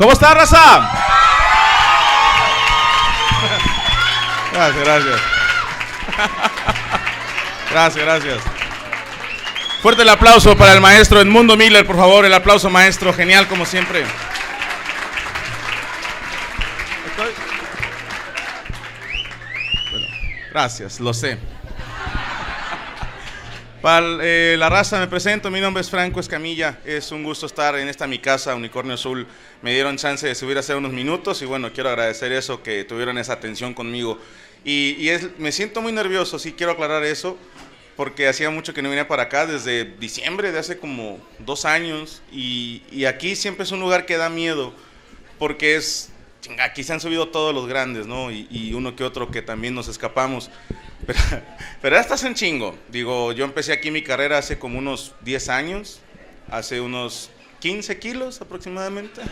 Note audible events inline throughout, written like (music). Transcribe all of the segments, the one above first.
¿Cómo está, raza? Gracias, gracias. Gracias, gracias. Fuerte el aplauso para el maestro Edmundo Miller, por favor. El aplauso, maestro. Genial, como siempre. Bueno, gracias, lo sé. Para eh, la raza me presento, mi nombre es Franco Escamilla, es un gusto estar en esta mi casa, Unicornio Azul. Me dieron chance de subir hace unos minutos y bueno, quiero agradecer eso, que tuvieron esa atención conmigo. Y, es, me siento muy nervioso, sí quiero aclarar eso, porque hacía mucho que no venía para acá, desde diciembre de hace como dos años, y, y aquí siempre es un lugar que da miedo, porque es, aquí se han subido todos los grandes, ¿no? Y, y uno que otro que también nos escapamos. Pero, (laughs) pero estás en chingo. Digo, yo empecé aquí mi carrera hace como unos 10 años, hace unos 15 kilos aproximadamente. (laughs)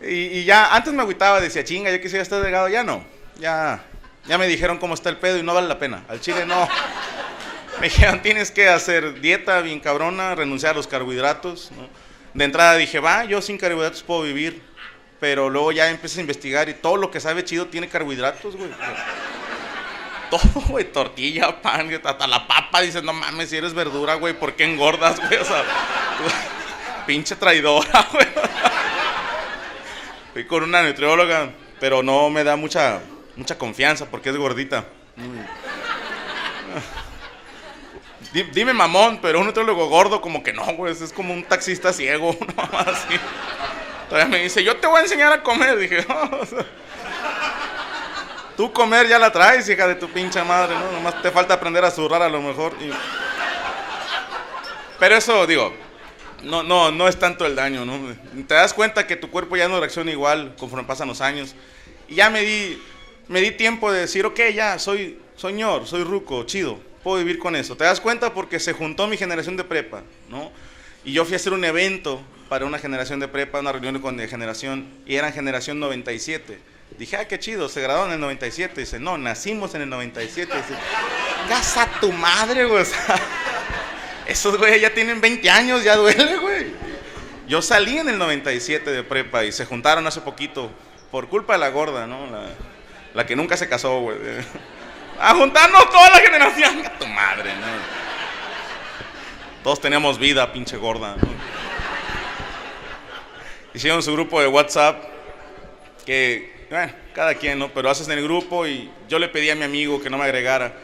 Y, ya, antes me agüitaba, decía, chinga, yo quisiera estar delgado, ya no. Ya, ya me dijeron cómo está el pedo y no vale la pena. Al chile no. (laughs) Me dijeron, tienes que hacer dieta bien cabrona, renunciar a los carbohidratos. De entrada dije, va, yo sin carbohidratos puedo vivir. Pero luego ya empecé a investigar y todo lo que sabe chido tiene carbohidratos, güey. Todo, güey, tortilla, pan, hasta la papa. Dices, no mames, si eres verdura, güey, ¿por qué engordas, güey? O sea, (laughs) pinche traidora, (laughs) güey. Fui con una nutrióloga, pero no me da mucha, mucha confianza porque es gordita. Di- Dime mamón, pero un nutriólogo gordo como que no, güey, es como un taxista ciego, (laughs) no así. Todavía me dice, yo te voy a enseñar a comer. Dije, no, o sea, tú comer ya la traes, hija de tu pinche madre, ¿no? Nomás te falta aprender a zurrar a lo mejor. y- Pero eso, digo, no, no, no es tanto el daño, ¿no? Te das cuenta que tu cuerpo ya no reacciona igual conforme pasan los años. Y ya me di, me di tiempo de decir, ok, ya, soy señor, soy ruco, chido, puedo vivir con eso. Te das cuenta porque se juntó mi generación de prepa, ¿no? Y yo fui a hacer un evento para una generación de prepa, una reunión con de generación, y eran generación 97. Dije, ah, qué chido, se graduaron en el 97. Dice, no, nacimos en el 97. Dice, casa tu madre, güey. (laughs) esos güeyes ya tienen 20 años, ya duele, güey. Yo salí en el 97 de prepa y se juntaron hace poquito por culpa de la gorda, ¿no? La, la que nunca se casó, güey. (laughs) A juntarnos toda la generación. A tu madre, ¿no? Todos teníamos vida, pinche gorda, ¿no? Hicieron su grupo de WhatsApp que, bueno, cada quien, ¿no? Pero haces en el grupo y yo le pedí a mi amigo que no me agregara,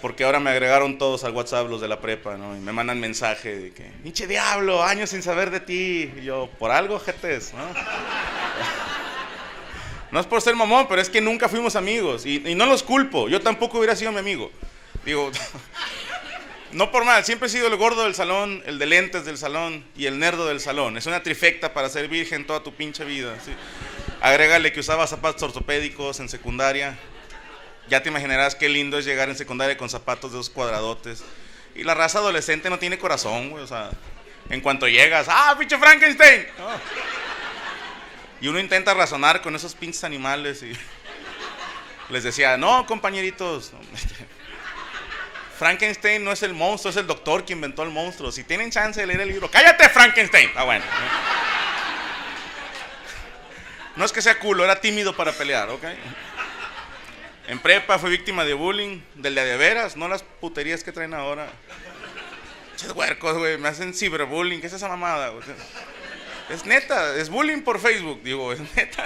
porque ahora me agregaron todos al WhatsApp los de la prepa, ¿no? Y me mandan mensaje de que, pinche diablo, años sin saber de ti. Y yo, por algo, jetes, ¿no? (laughs) No es por ser mamón, pero es que nunca fuimos amigos. Y, y no los culpo, yo tampoco hubiera sido mi amigo. Digo, (laughs) no por mal, siempre he sido el gordo del salón, el de lentes del salón y el nerdo del salón. Es una trifecta para ser virgen toda tu pinche vida. ¿sí? Agrégale que usaba zapatos ortopédicos en secundaria. Ya te imaginarás qué lindo es llegar en secundaria con zapatos de dos cuadradotes. Y la raza adolescente no tiene corazón, güey. O sea, en cuanto llegas, ¡ah, pinche Frankenstein! Y uno intenta razonar con esos pinches animales y les decía, no, compañeritos, Frankenstein no es el monstruo, es el doctor que inventó el monstruo. Si tienen chance de leer el libro, cállate, Frankenstein. Ah, bueno. No es que sea culo, era tímido para pelear, ¿ok? En prepa fue víctima de bullying, del de veras, no las puterías que traen ahora. Ches huercos, güey, me hacen ciberbullying, ¿qué es esa mamada? es neta, es bullying por Facebook, digo, es neta.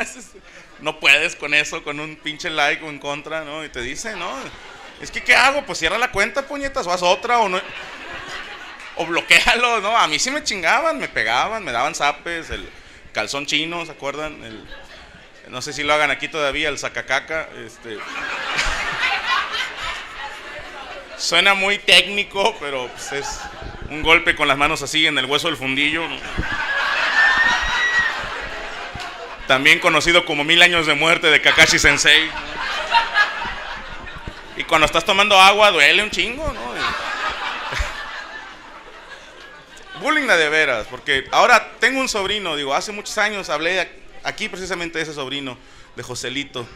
no puedes con eso, con un pinche like o en contra, ¿no? Y te dice, ¿no? Es que, ¿qué hago? Pues cierra la cuenta, puñetas, o haz otra, o no. O bloquealo, ¿no? A mí sí me chingaban, me pegaban, me daban zapes, el calzón chino, ¿se acuerdan? No sé si lo hagan aquí todavía, el sacacaca. Este. Suena muy técnico, pero pues, es un golpe con las manos así en el hueso del fundillo. También conocido como Mil años de muerte de Kakashi Sensei. Y cuando estás tomando agua duele un chingo, ¿no? Bullying de veras, porque ahora tengo un sobrino, digo, hace muchos años hablé aquí precisamente ese sobrino, de Joselito,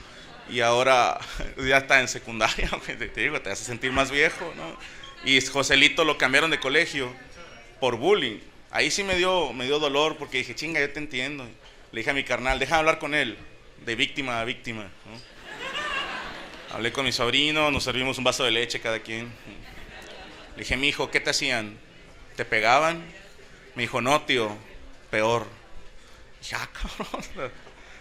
y ahora (laughs) ya está en secundaria, (laughs) te digo, te hace sentir más viejo, ¿no? Y Joselito lo cambiaron de colegio por bullying. Ahí sí me dio, me dio dolor porque dije, chinga, yo te entiendo. Le dije a mi carnal, deja hablar con él, de víctima a víctima. Hablé con mi sobrino, nos servimos un vaso de leche cada quien. Le dije, mi hijo, ¿qué te hacían? ¿Te pegaban? Me dijo, no, tío, peor. Ah, (laughs) cabrón.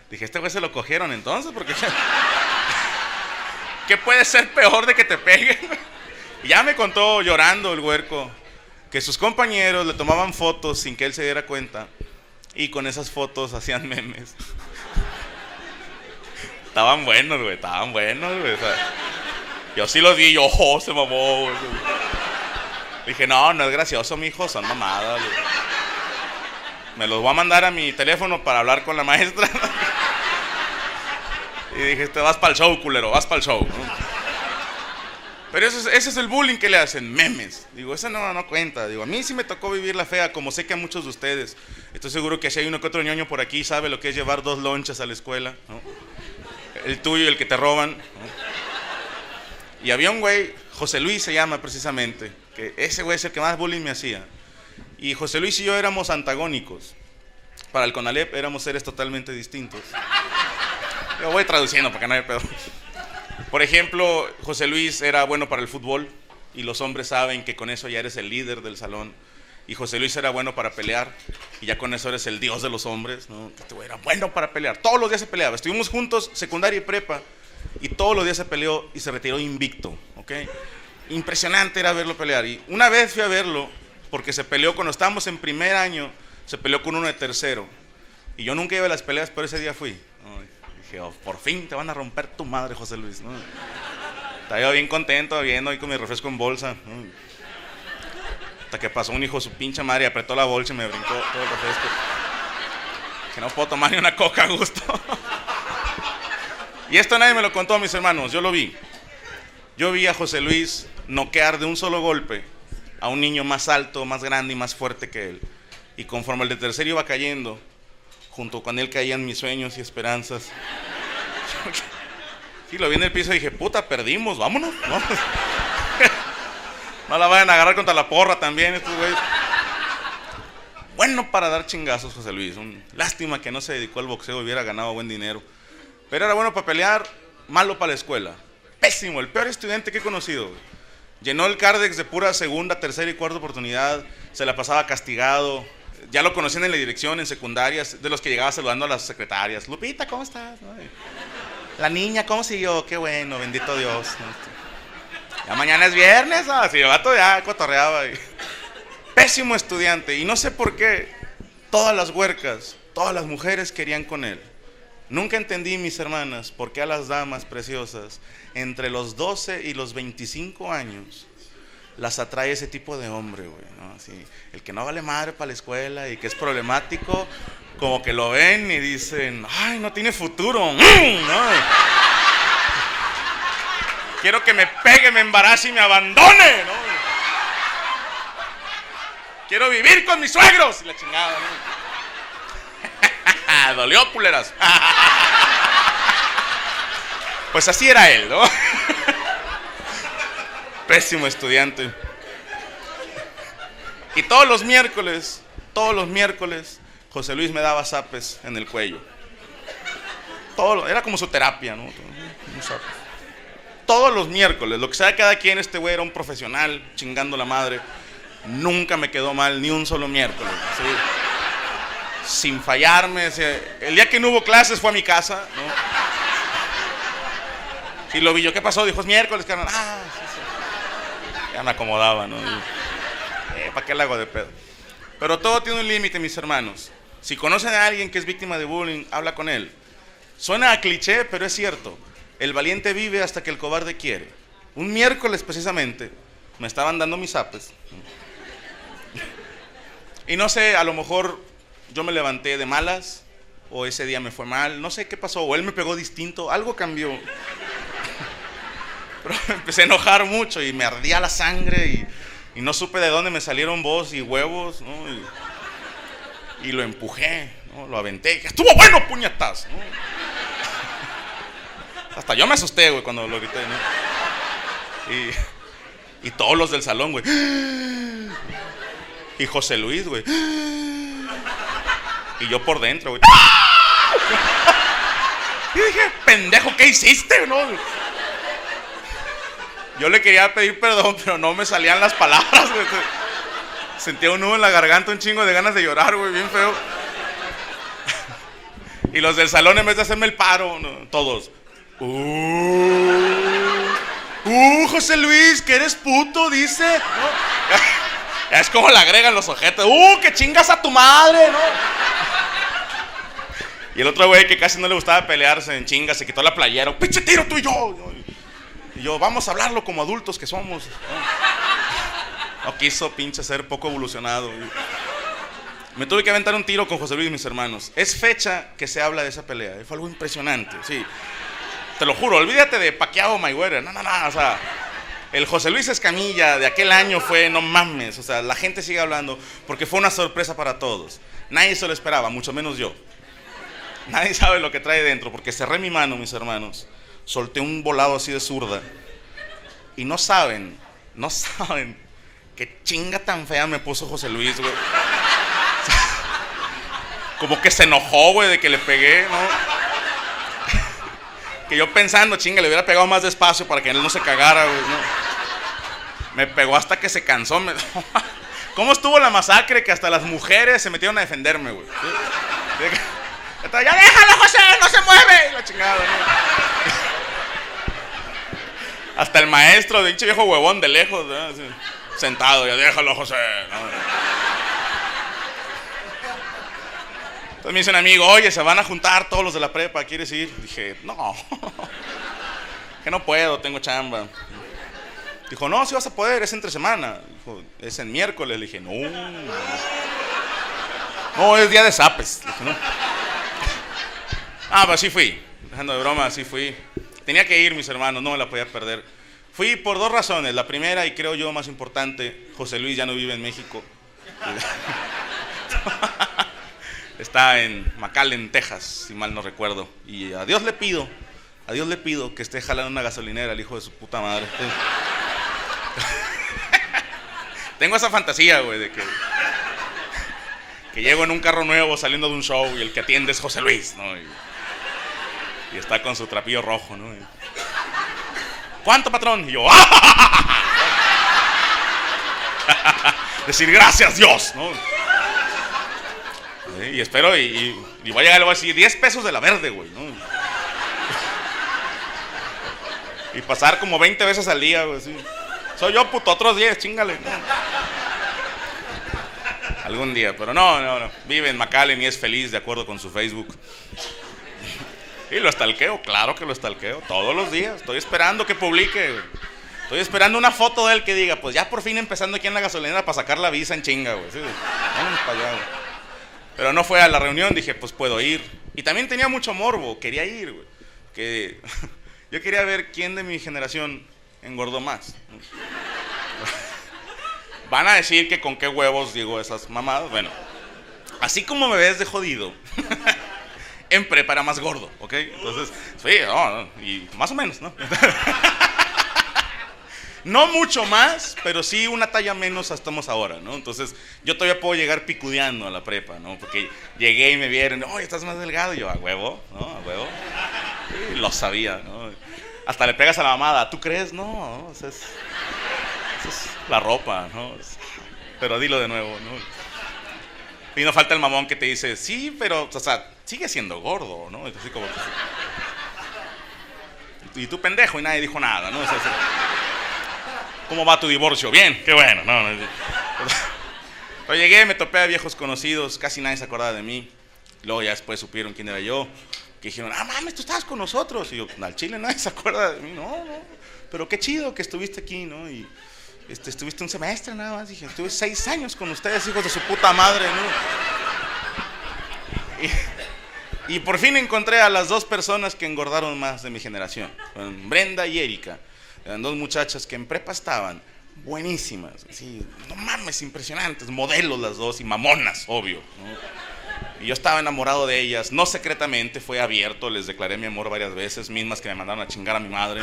Dije, este güey se lo cogieron entonces, porque. (laughs) ¿Qué puede ser peor de que te peguen? Y ya me contó llorando el huerco que sus compañeros le tomaban fotos sin que él se diera cuenta y con esas fotos hacían memes. Estaban buenos, güey, estaban buenos, güey. yo sí los vi, yo, oh, se mamó, güey. Dije, no, no es gracioso, mijo, son mamadas, güey. Me los voy a mandar a mi teléfono para hablar con la maestra. y dije, te vas para el show, culero, vas para el show. Pero ese es, ese es, el bullying que le hacen, memes. Digo, eso no, no cuenta. Digo, a mí sí me tocó vivir la fea, como sé que a muchos de ustedes. Estoy seguro que si hay uno que otro ñoño por aquí sabe lo que es llevar dos lonchas a la escuela. ¿no? el tuyo y el que te roban. Y había un güey, José Luis se llama precisamente, que ese güey es el que más bullying me hacía. Y José Luis y yo éramos antagónicos. Para el Conalep éramos seres totalmente distintos. Yo voy traduciendo porque no hay pedo. Por ejemplo, José Luis era bueno para el fútbol y los hombres saben que con eso ya eres el líder del salón. Y José Luis era bueno para pelear y ya con eso eres el dios de los hombres, ¿no? Era bueno para pelear. Todos los días se peleaba. Estuvimos juntos, secundaria y prepa, y todos los días se peleó y se retiró invicto, ¿ok? Impresionante era verlo pelear. Y una vez fui a verlo porque se peleó cuando estábamos en primer año, se peleó con uno de tercero. Y yo nunca iba a las peleas, pero ese día fui. Dije, oh, por fin te van a romper tu madre, José Luis. Estaba yo bien contento viendo ahí con mi refresco en bolsa que pasó un hijo su pinche madre y apretó la bolsa y me brincó todo el refresco. Que no puedo tomar ni una coca a gusto. y esto nadie me lo contó, mis hermanos, yo lo vi. Yo vi a José Luis noquear de un solo golpe a un niño más alto, más grande y más fuerte que él. Y conforme el de tercero iba cayendo, junto con él caían mis sueños y esperanzas. (laughs) Y lo vi en el piso y dije, puta, perdimos, vámonos. ¿no? (laughs) No la vayan a agarrar contra la porra también, estos güeyes. Bueno para dar chingazos, José Luis. lástima que no se dedicó al boxeo y hubiera ganado buen dinero. Pero era bueno para pelear, malo para la escuela. Pésimo, el peor estudiante que he conocido. Llenó el Cardex de pura segunda, tercera y cuarta oportunidad. Se la pasaba castigado. Ya lo conocían en la dirección, en secundarias, de los que llegaba saludando a las secretarias. Lupita, ¿cómo estás? La niña, ¿cómo siguió? Qué bueno, bendito Dios. Ya mañana es viernes, así el vato ya cotorreaba. Pésimo estudiante. Y no sé por qué todas las huercas, todas las mujeres querían con él. Nunca entendí, mis hermanas, por qué a las damas preciosas, entre los 12 y los 25 años, las atrae ese tipo de hombre, güey. ¿no? El que no vale madre para la escuela y que es problemático, como que lo ven y dicen, ay, no tiene futuro. ¿no? Quiero que me pegue, me embarace y me abandone. quiero vivir con mis suegros. Y la chingada, ¿no? (laughs) Dolió, puleras. (laughs) pues así era él, ¿no? (laughs) Pésimo estudiante. Y todos los miércoles, todos los miércoles, José Luis me daba zapes en el cuello. Era como su terapia, ¿no? Todos los miércoles, lo que sea cada quien, este güey era un profesional, chingando la madre. Nunca me quedó mal ni un solo miércoles. Sin fallarme. el día que no hubo clases fue a mi casa, ¿no? Y lo vi yo, ¿qué pasó? Dijo, es miércoles, carnal. Ah, Ya me acomodaba, ¿no? Eh, ¿Para qué le hago de pedo? Pero todo tiene un límite, mis hermanos. Si conocen a alguien que es víctima de bullying, habla con él. Suena a cliché, pero es cierto. El valiente vive hasta que el cobarde quiere. Un miércoles precisamente me estaban dando mis apes. (laughs) Y no sé, a lo mejor yo me levanté de malas o ese día me fue mal, no sé qué pasó, o él me pegó distinto, algo cambió. (laughs) Pero empecé a enojar mucho y me ardía la sangre y, no supe de dónde me salieron voz y huevos, ¿no? y, lo empujé, ¿no? lo aventé. Estuvo bueno, puñetas. (laughs) Hasta yo me asusté, güey, cuando lo grité, ¿no? Y, y todos los del salón, güey. (gasps) Y José Luis, güey. Y yo por dentro, güey. (laughs) Y dije, pendejo, ¿qué hiciste? No? Yo le quería pedir perdón, (laughs) pero no me salían las palabras, güey. Sentía un nudo en la garganta, un chingo de ganas de llorar, güey, bien feo. Y los del salón, en vez de hacerme el paro, todos. Uh, uh, José Luis, que eres puto, dice. (laughs) Es como le agregan los ojetes. ¡Uh, que chingas a tu madre! ¿no? Y el otro güey que casi no le gustaba pelearse en chingas se quitó la playera. ¡Pinche tiro tú y yo! Y yo, vamos a hablarlo como adultos que somos. No, quiso pinche ser poco evolucionado. Me tuve que aventar un tiro con José Luis y mis hermanos. Es fecha que se habla de esa pelea. Fue algo impresionante, sí. Te lo juro, olvídate de Paqueado Mayweather. No, no, no, o sea, el José Luis Escamilla de aquel año fue, no mames, o sea, la gente sigue hablando porque fue una sorpresa para todos. Nadie se lo esperaba, mucho menos yo. (laughs) Nadie sabe lo que trae dentro porque cerré mi mano, mis hermanos. Solté un volado así de zurda. Y no saben, no saben qué chinga tan fea me puso José Luis, güey. (laughs) Como que se enojó, güey, de que le pegué, ¿no? (laughs) Que yo pensando, chinga, le hubiera pegado más despacio para que él no se cagara, güey, ¿no? Me pegó hasta que se cansó. ¿Cómo estuvo la masacre que hasta las mujeres se metieron a defenderme, güey? Ya déjalo, José, no se mueve. la chingada, Hasta el maestro, de pinche viejo huevón de lejos, sentado, ya déjalo, José. Entonces me dice un amigo, oye, se van a juntar todos los de la prepa, ¿quieres ir? Dije, no, (laughs) que no puedo, tengo chamba. Dijo, no, si vas a poder, es entre semana. Dijo, es en miércoles. Le dije, no. No, es día de zapes. dije, no. Ah, pues sí fui. Dejando de broma, sí fui. Tenía que ir, mis hermanos, no me la podía perder. Fui por dos razones. La primera, y creo yo más importante, José Luis ya no vive en México. (laughs) Está en McAllen, Texas, si mal no recuerdo. Y a Dios le pido, a Dios le pido que esté jalando una gasolinera, el hijo de su puta madre. (laughs) Tengo esa fantasía, güey, de que, que llego en un carro nuevo saliendo de un show y el que atiende es José Luis, ¿no? Y, está con su trapillo rojo, ¿no? ¿Cuánto, patrón? Y yo, ¡ah! (laughs) Decir gracias, Dios, ¿no? Y espero, y, voy a llegar y voy a decir 10 pesos de la verde, güey, ¿no? Y pasar como 20 veces al día, güey, sí. Soy yo, puto, otros 10, chingale. Algún día, pero no, no, no. Vive en McAllen y es feliz de acuerdo con su Facebook. Y lo estalqueo, claro que lo estalqueo, todos los días. Estoy esperando que publique. Estoy esperando una foto de él que diga, pues ya por fin empezando aquí en la gasolinera para sacar la visa en chinga, güey. Pero no fue a la reunión, dije, pues puedo ir. Y también tenía mucho morbo, quería ir, güey. Que (laughs) yo quería ver quién de mi generación engordó más. (laughs) Van a decir que con qué huevos digo esas mamadas. Bueno, así como me ves de jodido, (laughs) en prepa era más gordo, ¿ok? Entonces, sí, no, no, y más o menos, ¿no? (laughs) No mucho más, pero sí una talla menos estamos ahora, ¿no? Entonces, yo todavía puedo llegar picudeando a la prepa, ¿no? Porque llegué y me vieron, oye, estás más delgado. Y yo, a huevo, ¿no? A huevo. Lo sabía, ¿no? Hasta le pegas a la mamada, ¿tú crees? No, o sea, es, es la ropa, ¿no? Pero dilo de nuevo, ¿no? Y no falta el mamón que te dice, sí, pero, o sea, sigue siendo gordo, ¿no? Así como y tú pendejo y nadie dijo nada, ¿no? ¿Cómo va tu divorcio? Bien, qué bueno. No, (laughs) no. Pero llegué, me topé a viejos conocidos, casi nadie se acordaba de mí. Luego ya después supieron quién era yo. Que dijeron, ah, mames, tú estabas con nosotros. Y yo, al chile nadie se acuerda de mí. No, no. Pero qué chido que estuviste aquí, ¿no? Este, estuviste un semestre nada más. Dije, estuve seis años con ustedes, hijos de su puta madre, ¿no? Y, y por fin encontré a las dos personas que engordaron más de mi generación. Brenda y Erika. Eran dos muchachas que en prepa estaban buenísimas, así, no mames, impresionantes, modelos las dos y mamonas, obvio. Y yo estaba enamorado de ellas, no secretamente, fue abierto, les declaré mi amor varias veces, mismas que me mandaron a chingar a mi madre.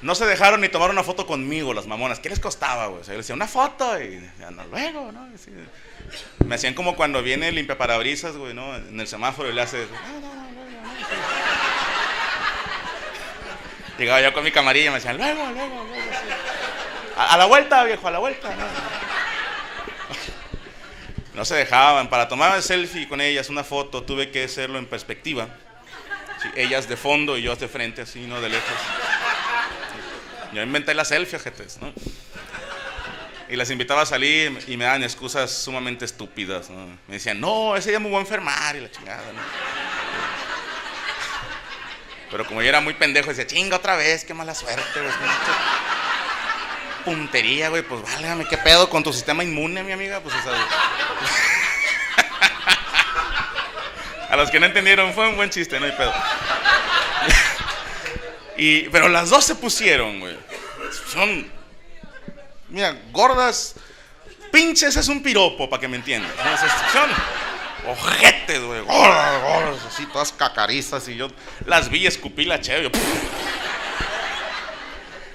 No se dejaron ni tomar una foto conmigo las mamonas. ¿Qué les costaba, güey? O yo les decía, una foto y luego, ¿no? me hacían como cuando viene el limpiaparabrisas, güey, ¿no? En el semáforo y le hace... Llegaba yo con mi camarilla y me decían, luego, luego, luego. A, la vuelta, viejo, a la vuelta. No. se dejaban. Para tomar el selfie con ellas, una foto, tuve que hacerlo en perspectiva. ellas de fondo y yo de frente, así, no de lejos. Yo inventé la selfie, jetes, ¿no? Y las invitaba a salir y me daban excusas sumamente estúpidas, ¿no? Me decían, no, ese día me voy a enfermar y la chingada, ¿no? Pero como yo era muy pendejo, decía, chinga otra vez, qué mala suerte, güey. Puntería, güey, pues válgame, qué pedo con tu sistema inmune, mi amiga, pues (laughs) A los que no entendieron, fue un buen chiste, no hay pedo. Y, pero las dos se pusieron, güey. Son, mira, gordas, pinches es un piropo, para que me entiendan. Son ojetes, güey, gordas, gordas, así, todas cacarizas. Y yo las vi, escupí la chévere.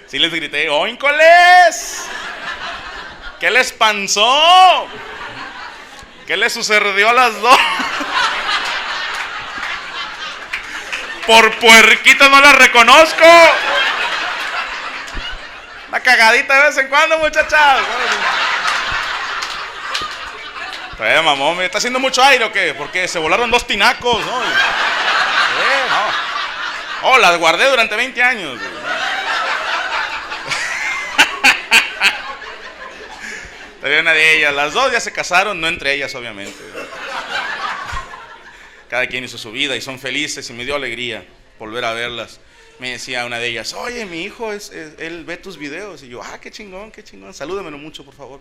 Sí les grité, ¡oíncoles! ¿Qué les pasó? ¿Qué les sucedió a las dos? Por puerquito no las reconozco. Una cagadita de vez en cuando, muchachas. Eh, mamón, ¿me está haciendo mucho aire o qué? Porque se volaron dos tinacos, ¿no? Eh, no. Oh, las guardé durante 20 años. (laughs) Todavía una de ellas. Las dos ya se casaron, no entre ellas, obviamente. Cada quien hizo su vida y son felices y me dio alegría volver a verlas. Me decía una de ellas, oye, mi hijo, es, él ve tus videos. Y yo, ah, qué chingón, qué chingón. Salúdamelo mucho, por favor.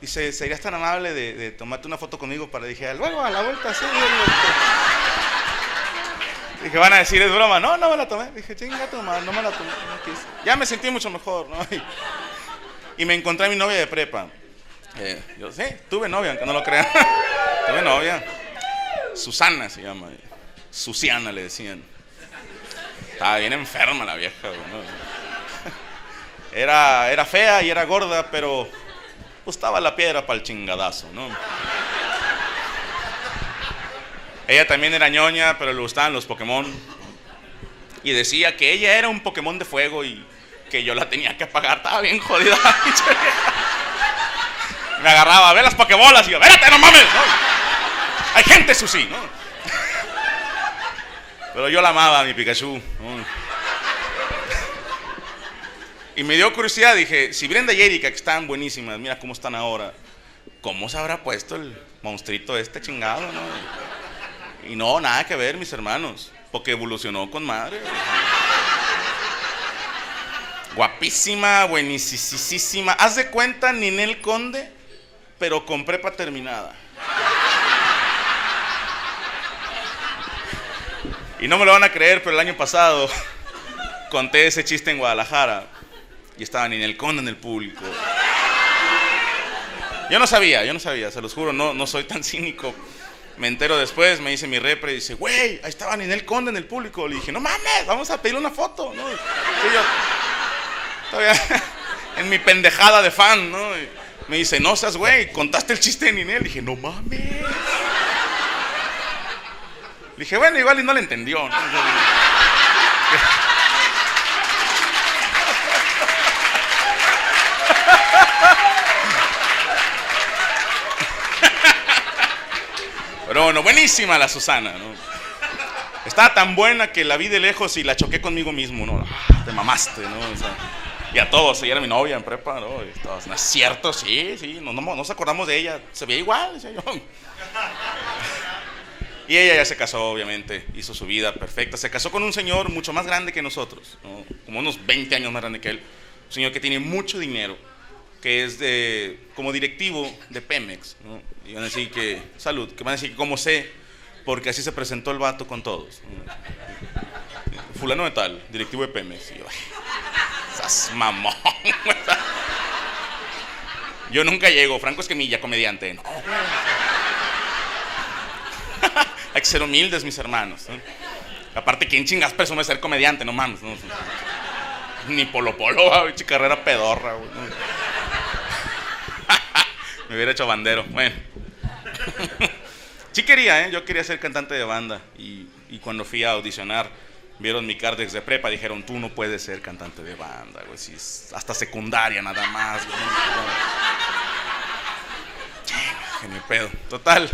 Dice, ¿serías tan amable de, tomarte una foto conmigo para dije, luego a la vuelta, sí. (laughs) Dije, van a decir, es broma. No, no me la tomé. Dije, chinga no me la tomé. ya me sentí mucho mejor, ¿no? (laughs) Y, me encontré a mi novia de prepa. Eh, yo, sí, tuve novia, aunque no lo crean. (laughs) tuve novia. Susana se llama. Susiana le decían. Estaba bien enferma la vieja, Era, era fea y era gorda, pero Gustaba la piedra para el chingadazo, ¿no? Ella también era ñoña, pero le gustaban los Pokémon. Y decía que ella era un Pokémon de fuego y que yo la tenía que apagar. Estaba bien jodida. (laughs) Me agarraba, a ver las Pokébolas y yo, espérate, no mames. Hay gente, Susi, ¿no? Pero yo la amaba, mi Pikachu. Y me dio curiosidad, dije, si Brenda y Erika, que están buenísimas, mira cómo están ahora, ¿cómo se habrá puesto el monstruito este chingado, no? Y no, nada que ver, mis hermanos, porque evolucionó con madre. Guapísima, buenísima. Haz de cuenta Ninel Conde, pero con prepa terminada. Y no me lo van a creer, pero el año pasado conté ese chiste en Guadalajara y estaba el Conde en el público. Yo no sabía, yo no sabía, se los juro, no, no soy tan cínico. Me entero después, me dice mi repre y dice, güey, ahí estaba Ninel Conde en el público. Le dije, no mames, vamos a pedirle una foto. ¿no? Yo, todavía (laughs) en mi pendejada de fan, ¿no? me dice, no seas güey, contaste el chiste de Ninel. Le dije, no mames. Dije, bueno, igual y no le entendió. Pero bueno, buenísima la Susana, ¿no? Estaba tan buena que la vi de lejos y la choqué conmigo mismo, ¿no? Ah, te mamaste, ¿no? O sea, y a todos, ella era mi novia en prepa, ¿no? ¿no es cierto? Sí, sí, no, no, nos acordamos de ella, se veía igual, decía yo. Y ella ya se casó, obviamente, hizo su vida perfecta. Se casó con un señor mucho más grande que nosotros, ¿no? como unos 20 años más grande que él. Un señor que tiene mucho dinero, que es de, como directivo de Pemex. ¿no? Y van a decir que, salud, que van a decir que como sé, porque así se presentó el vato con todos. ¿no? Fulano de tal, directivo de Pemex. Y yo, "Sas mamón. (laughs) Yo nunca llego, Franco Esquemilla, comediante. No. Hay que ser humildes, mis hermanos. ¿no? Aparte, ¿quién chingas presume ser comediante? No mames. Ni Polo Polo, (laughs) güey, carrera pedorra. güey. (laughs) Me hubiera hecho bandero. Bueno. (laughs) Sí quería, ¿eh? Yo quería ser cantante de banda. Y, cuando fui a audicionar, vieron mi cardex de prepa, dijeron, tú no puedes ser cantante de banda, güey. Si hasta secundaria nada más. güey. Pedo. Total.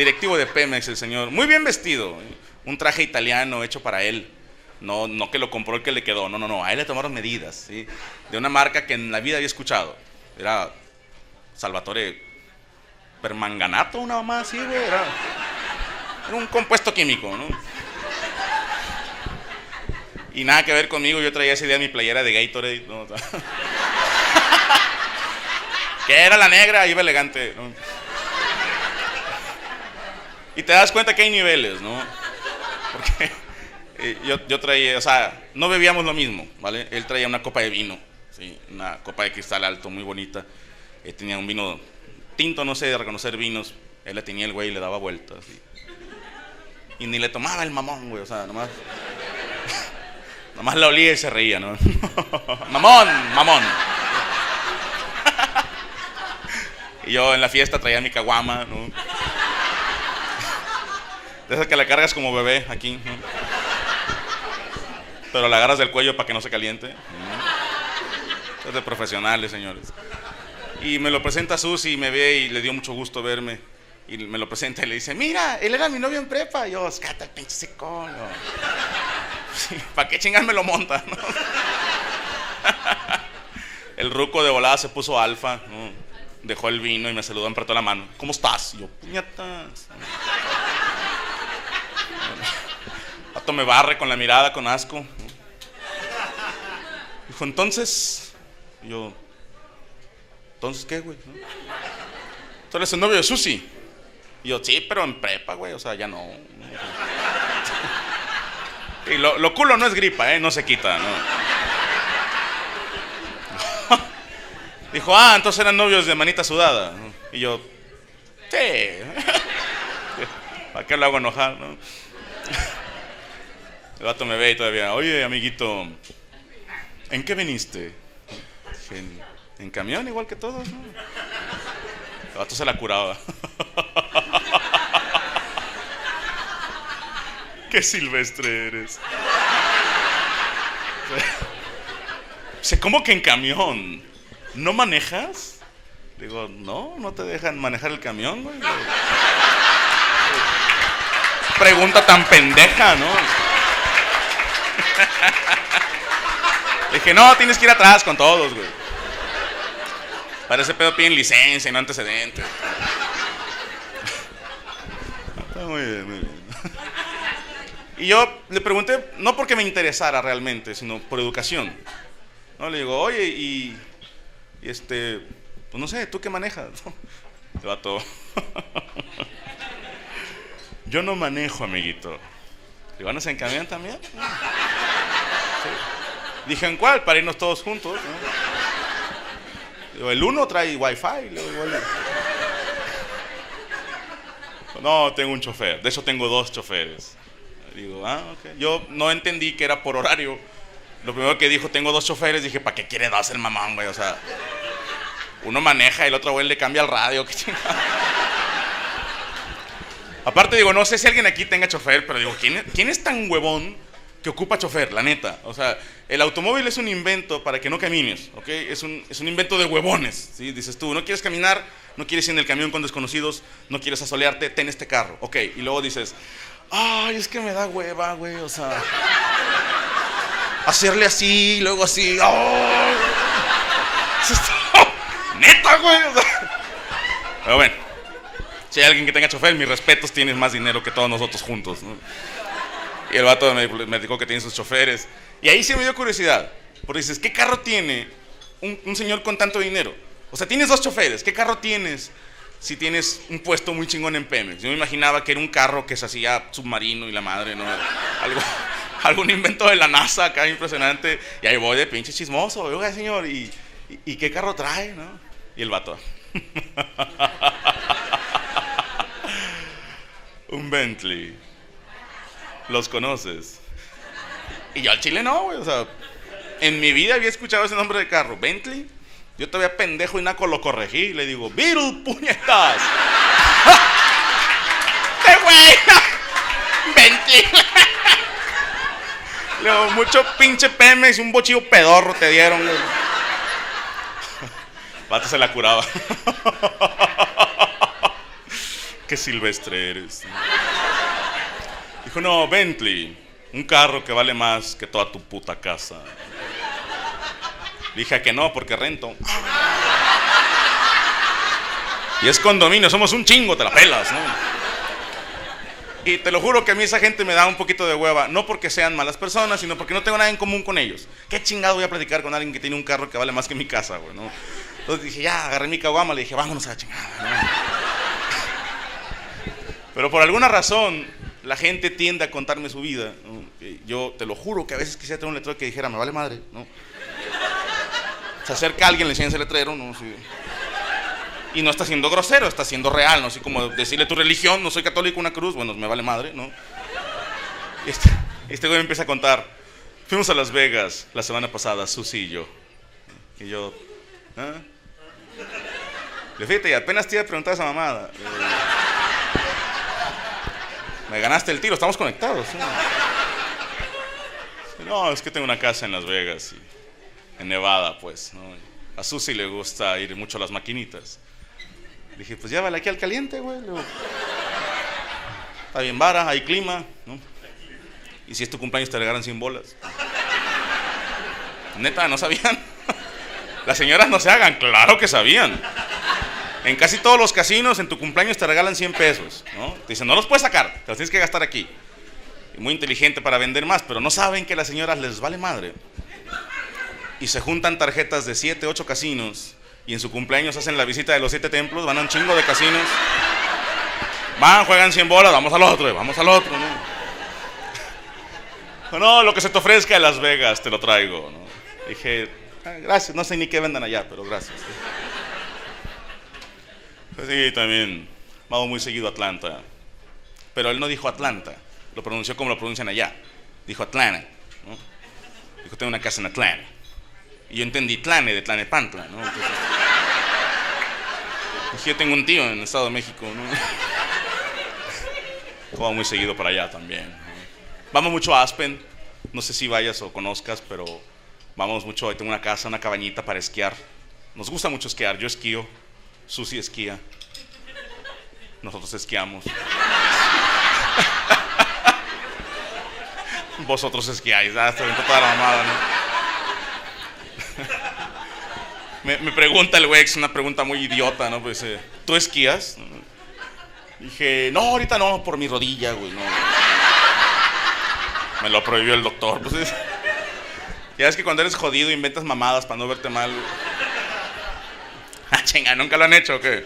Directivo de Pemex, el señor. Muy bien vestido. Un traje italiano hecho para él. No, no que lo compró el que le quedó. No, no, no. A él le tomaron medidas. De una marca que en la vida había escuchado. Era Salvatore Permanganato, una mamá así, güey. Era, un compuesto químico, ¿no? Y nada que ver conmigo. Yo traía ese día mi playera de Gatorade. (laughs) que era la negra, iba elegante. ¿no? Y te das cuenta que hay niveles, ¿no? Porque eh, yo, yo traía, o sea, no bebíamos lo mismo, ¿vale? Él traía una copa de vino, ¿sí? Una copa de cristal alto, muy bonita. Él tenía un vino tinto, no sé de reconocer vinos. Él le tenía el güey y le daba vueltas. Y ni le tomaba el mamón, güey, o sea, nomás. (laughs) Nomás la olía y se reía, ¿no? (laughs) mamón, mamón. (laughs) y yo en la fiesta traía mi caguama, ¿no? De esas que la cargas como bebé aquí. Pero la agarras del cuello para que no se caliente. Es de profesionales, señores. Y me lo presenta Susi y me ve y le dio mucho gusto verme. Y me lo presenta y le dice, mira, él era mi novio en prepa. Y yo, escata el pinche secón. ¿Para qué chingar me lo monta? el ruco de volada se puso alfa. Dejó el vino y me saludó, me apretó la mano. ¿Cómo estás? Y yo, puñetas. Me barre con la mirada, con asco. Dijo, entonces, yo, entonces, ¿qué, güey? ¿No? Tú eres el novio de Susi. Y yo, sí, pero en prepa, güey, o sea, ya no. Y lo, lo culo no es gripa, ¿eh? No se quita, ¿no? Dijo, ah, entonces eran novios de manita sudada. Y yo, sí. (laughs) ¿Para qué lo hago enojar, no? El vato me ve y todavía, oye, amiguito, ¿en qué viniste? En, camión, igual que todos, ¿no? El vato se la curaba. (laughs) Qué silvestre eres. (laughs) Dice, ¿cómo que en camión? ¿No manejas? Digo, no, no te dejan manejar el camión, güey. Pregunta tan pendeja, ¿no? Le (laughs) dije, no, tienes que ir atrás con todos, güey. Para ese pedo piden licencia y no antecedentes. (laughs) Está muy bien, muy bien. Y yo le pregunté, no porque me interesara realmente, sino por educación. ¿No? Le digo, oye, y, y este, pues no sé, ¿tú qué manejas? (laughs) El vato. Yo no manejo, amiguito. Digo, ¿no se encaminan también? Dije, ¿en cuál? Para irnos todos juntos. ¿no? Digo, el uno trae wifi. Le digo, igual. No, tengo un chofer. De hecho, tengo dos choferes. Digo, ah, ok. Yo no entendí que era por horario. Lo primero que dijo, tengo dos choferes, dije, ¿para qué quiere dos el mamón, güey? O sea, uno maneja el otro güey le cambia el radio. ¿qué? Aparte, digo, no sé si alguien aquí tenga chofer, pero digo, ¿quién, ¿quién es tan huevón que ocupa chofer? La neta. O sea, el automóvil es un invento para que no camines, ¿ok? Es un, es un invento de huevones, ¿sí? Dices tú, no quieres caminar, no quieres ir en el camión con desconocidos, no quieres asolearte, ten este carro, ok. Y luego dices, ay, es que me da hueva, güey, o sea. Hacerle así, luego así, ¡ay! (laughs) Neta, güey. Pero bueno, si hay alguien que tenga chofer, mis respetos, tienes más dinero que todos nosotros juntos, ¿no? Y el vato me, me dijo que tiene sus choferes. Y ahí sí me dio curiosidad. Porque dices, ¿qué carro tiene un, señor con tanto dinero? O sea, tienes dos choferes. ¿Qué carro tienes si tienes un puesto muy chingón en Pemex? Yo me imaginaba que era un carro que se hacía submarino y la madre, ¿no? (laughs) Algo, (laughs) algún invento de la NASA acá impresionante. Y ahí voy de pinche chismoso. Oiga, señor, ¿y, y, y qué carro trae, no? Y el vato. (laughs) un Bentley. ¿Los conoces? Y yo al chile no, güey. O sea, en mi vida había escuchado ese nombre de carro. Bentley. Yo todavía pendejo y naco lo corregí y le digo, Beetle, puñetas. (laughs) ¡Qué güey! (laughs) Bentley. (laughs) Le digo, mucho pinche Pemex y un bochillo pedorro te dieron, güey. Vato se la curaba. Qué silvestre eres. Dijo, no, Bentley, un carro que vale más que toda tu puta casa. Dije que no, porque rento. Y es condominio, somos un chingo, te la pelas, ¿no? Y te lo juro que a mí esa gente me da un poquito de hueva, no porque sean malas personas, sino porque no tengo nada en común con ellos. ¿Qué chingado voy a platicar con alguien que tiene un carro que vale más que mi casa, güey, no? Entonces dije, ya, agarré mi caguama, le dije, vámonos a la chingada. Pero por alguna razón, la gente tiende a contarme su vida. Yo te lo juro que a veces quisiera tener un letrero que dijera, me vale madre, ¿no? Se acerca alguien, le enseña ese letrero, ¿no? Sí. Y no está siendo grosero, está siendo real, ¿no? Así como decirle tu religión, no soy católico, una cruz, bueno, me vale madre, ¿no? Este, este güey me empieza a contar, fuimos a Las Vegas la semana pasada, Susi y yo. Y yo, ¿ah? Le fíjate, y apenas te iba a preguntar esa mamada. Eh, me ganaste el tiro, estamos conectados. No, es que tengo una casa en Las Vegas, y en Nevada, pues. ¿no? A Susi le gusta ir mucho a las maquinitas. Dije, pues llévala aquí al caliente, güey. Está bien vara, hay clima, ¿no? Y si es tu cumpleaños te regalan 100 bolas. Neta, ¿no sabían? (laughs) Las señoras no se hagan, claro que sabían. En casi todos los casinos en tu cumpleaños te regalan 100 pesos, ¿no? Te dicen, no los puedes sacar, te los tienes que gastar aquí. Muy inteligente para vender más, pero no saben que a las señoras les vale madre. Y se juntan tarjetas de 7, 8 casinos y en su cumpleaños hacen la visita de los 7 templos, van a un chingo de casinos. Van, juegan 100 bolas, vamos al otro, vamos al otro, ¿no? (laughs) No, lo que se te ofrezca en Las Vegas, te lo traigo, ¿no? Dije, "Ah, gracias, no sé ni qué vendan allá, pero gracias. Sí, también. Vamos muy seguido a Atlanta. Pero él no dijo Atlanta, lo pronunció como lo pronuncian allá. Dijo Atlanta. ¿no? Dijo, tengo una casa en Atlanta. Y yo entendí Tlane de Tlanepantla, ¿no? Dije, yo tengo un tío en el Estado de México, ¿no? (laughs) Vamos muy seguido para allá también. Vamos mucho a Aspen. No sé si vayas o conozcas, pero vamos mucho. Ahí tengo una casa, una cabañita para esquiar. Nos gusta mucho esquiar. Yo esquío. Susi esquía. Nosotros esquiamos. Vosotros esquiáis. Ah, aventó toda la mamada, ¿no? me, pregunta el güey, es una pregunta muy idiota, ¿no? Pues, eh, ¿tú esquías? Dije, no, ahorita no, por mi rodilla, güey, no. Me lo prohibió el doctor. Pues es- ya es que cuando eres jodido inventas mamadas para no verte mal. güey. (laughs) Ah, chinga, ¿nunca lo han hecho o qué?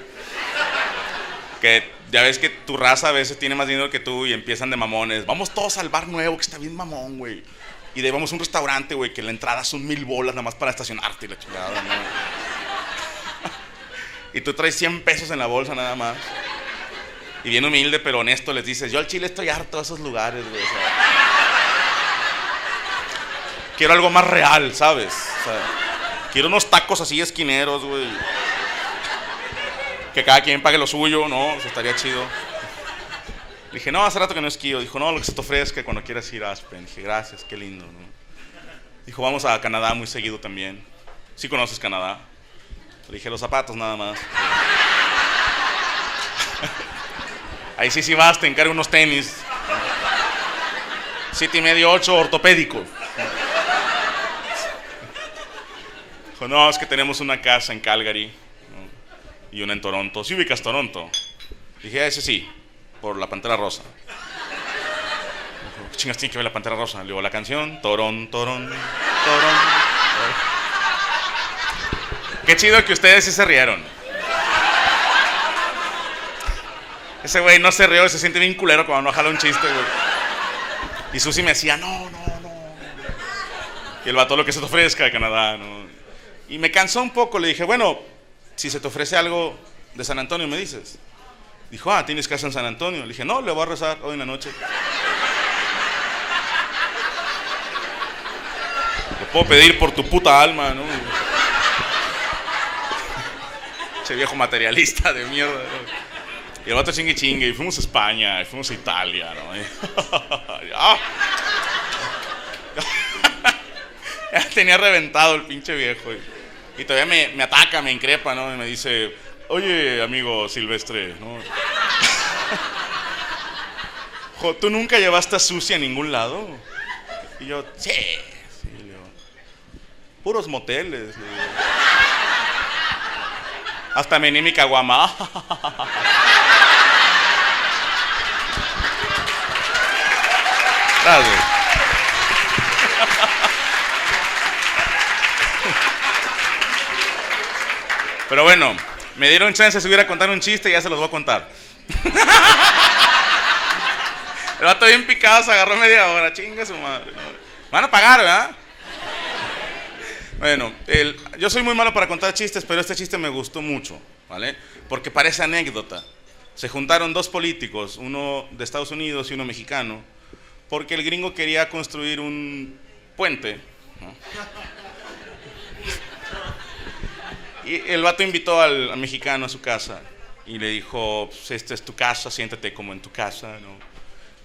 Que ya ves que tu raza a veces tiene más dinero que tú y empiezan de mamones. Vamos todos al bar nuevo que está bien mamón, güey. Y de un restaurante, güey, que la entrada son mil bolas nada más para estacionarte y la chingada, ¿no? (laughs) y tú traes 100 pesos en la bolsa nada más. Y bien humilde, pero honesto, les dices, yo al chile estoy harto de esos lugares, güey. o sea, quiero algo más real, ¿sabes? O sea, quiero unos tacos así esquineros, güey. Que cada quien pague lo suyo, ¿no? Eso estaría chido. Le dije, no, hace rato que no esquío. Dijo, no, lo que se te ofrezca cuando quieras ir a Aspen. dije, gracias, qué lindo, ¿no? Dijo, vamos a Canadá muy seguido también. ¿Sí conoces Canadá? Le dije, los zapatos nada más. (laughs) Ahí sí, sí vas, te encargo unos tenis. Siete y medio, ocho, ortopédicos. Dijo, no, es que tenemos una casa en Calgary. Y una en Toronto. ¿Sí ubicas Toronto? Dije, "Ah, ese sí, por la Pantera Rosa. ¿Qué chingas tiene que ver la Pantera Rosa? Le digo, la canción, Torón, Torón, Torón. Qué chido que ustedes sí se rieron. Ese güey no se rió, se siente bien culero cuando no jala un chiste, güey. Y Susi me decía, no, no, no. Y el vato, lo que se te ofrezca de Canadá. Y me cansó un poco, le dije, bueno, si se te ofrece algo de San Antonio, me dices. Dijo, ah, ¿tienes casa en San Antonio? Le dije, no, le voy a rezar hoy en la noche. Le puedo pedir por tu puta alma, ¿no? (laughs) Ese viejo materialista de mierda. ¿no? Y el vato chingue chingue, y fuimos a España, y fuimos a Italia, ¿no? (laughs) Y- ¡Ah! (laughs) Tenía reventado el pinche viejo. Y todavía me, ataca, me increpa, ¿no? Y me dice, oye, amigo Silvestre, ¿no? (laughs) ¿Tú nunca llevaste a Susi a ningún lado? Y yo, sí, sí, le puros moteles. le digo. Hasta me mi caguama. Gracias. (laughs) Pero bueno, me dieron chance de subir a contar un chiste y ya se los voy a contar. (laughs) El vato bien picado se agarró media hora, chinga su madre. Van a pagar, ¿verdad? Bueno, yo soy muy malo para contar chistes, pero este chiste me gustó mucho, ¿vale? Porque parece anécdota. Se juntaron dos políticos, uno de Estados Unidos y uno mexicano, porque el gringo quería construir un puente. ¿no? Y el vato invitó al, al mexicano a su casa y le dijo, pues, esta es tu casa, siéntate como en tu casa, ¿no?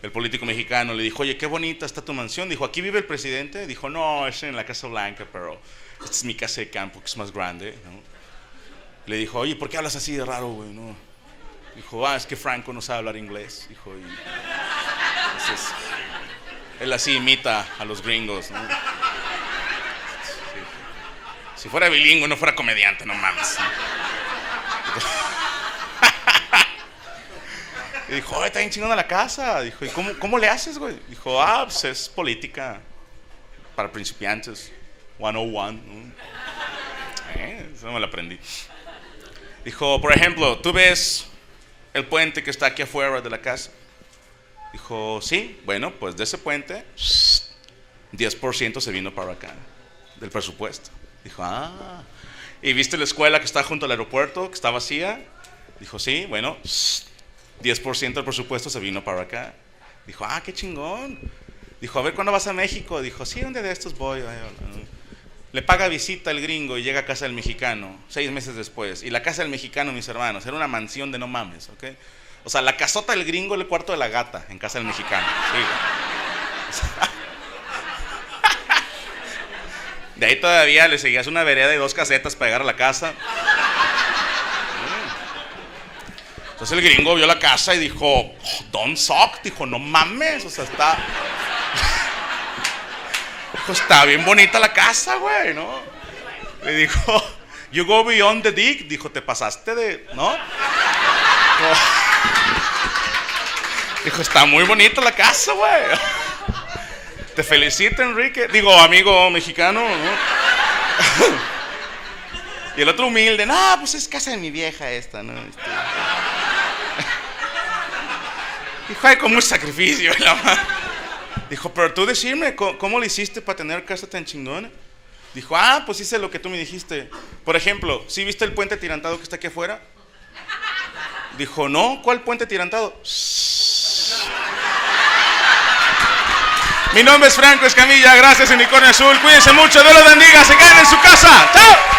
El político mexicano le dijo, oye, qué bonita está tu mansión. Dijo, ¿aquí vive el presidente? Dijo, no, es en la Casa Blanca, pero esta es mi casa de campo, que es más grande, ¿no? Le dijo, oye, ¿por qué hablas así de raro, güey? No. Dijo, ah, es que Franco no sabe hablar inglés. Dijo, y... entonces, él así imita a los gringos, ¿no? Si fuera bilingüe, no fuera comediante, no mames. Y dijo, oye, está bien chingona la casa. Dijo, ¿y cómo, cómo le haces, güey? Dijo, ah, pues es política para principiantes. 101. ¿no? Eh, eso me lo aprendí. Dijo, por ejemplo, tú ves el puente que está aquí afuera de la casa. Dijo, sí, bueno, pues de ese puente, 10% se vino para acá, del presupuesto. Dijo, ah, ¿y viste la escuela que está junto al aeropuerto, que está vacía? Dijo, sí, bueno, 10% del presupuesto se vino para acá. Dijo, ah, qué chingón. Dijo, a ver, ¿cuándo vas a México? Dijo, sí, un día de estos voy. Le paga visita al gringo y llega a casa del mexicano, seis meses después. Y la casa del mexicano, mis hermanos, era una mansión de no mames, ¿ok? O sea, la casota del gringo el cuarto de la gata en casa del mexicano. Sí. (laughs) O sea, de ahí todavía le seguías una vereda de dos casetas para llegar a la casa. Entonces el gringo vio la casa y dijo, "Oh, don't suck. Dijo, no mames, o sea, está... Dijo, está bien bonita la casa, güey, ¿no? Le dijo, you go beyond the dick. Dijo, te pasaste de, ¿no? Dijo, está muy bonita la casa, güey. Te felicito, Enrique. Digo, amigo mexicano, ¿no? (laughs) Y el otro humilde, no, pues es casa de mi vieja esta, ¿no? Este, Dijo, ay, con mucho sacrificio. la ma- Dijo, pero tú decirme, ¿cómo, cómo le hiciste para tener casa tan chingona? Dijo, ah, pues hice lo que tú me dijiste. Por ejemplo, ¿sí viste el puente tirantado que está aquí afuera? Dijo, no, ¿cuál puente tirantado? Mi nombre es Franco Escamilla, gracias Unicornio Azul, cuídense mucho, Dios los bendiga, se queden en su casa. ¡Chao!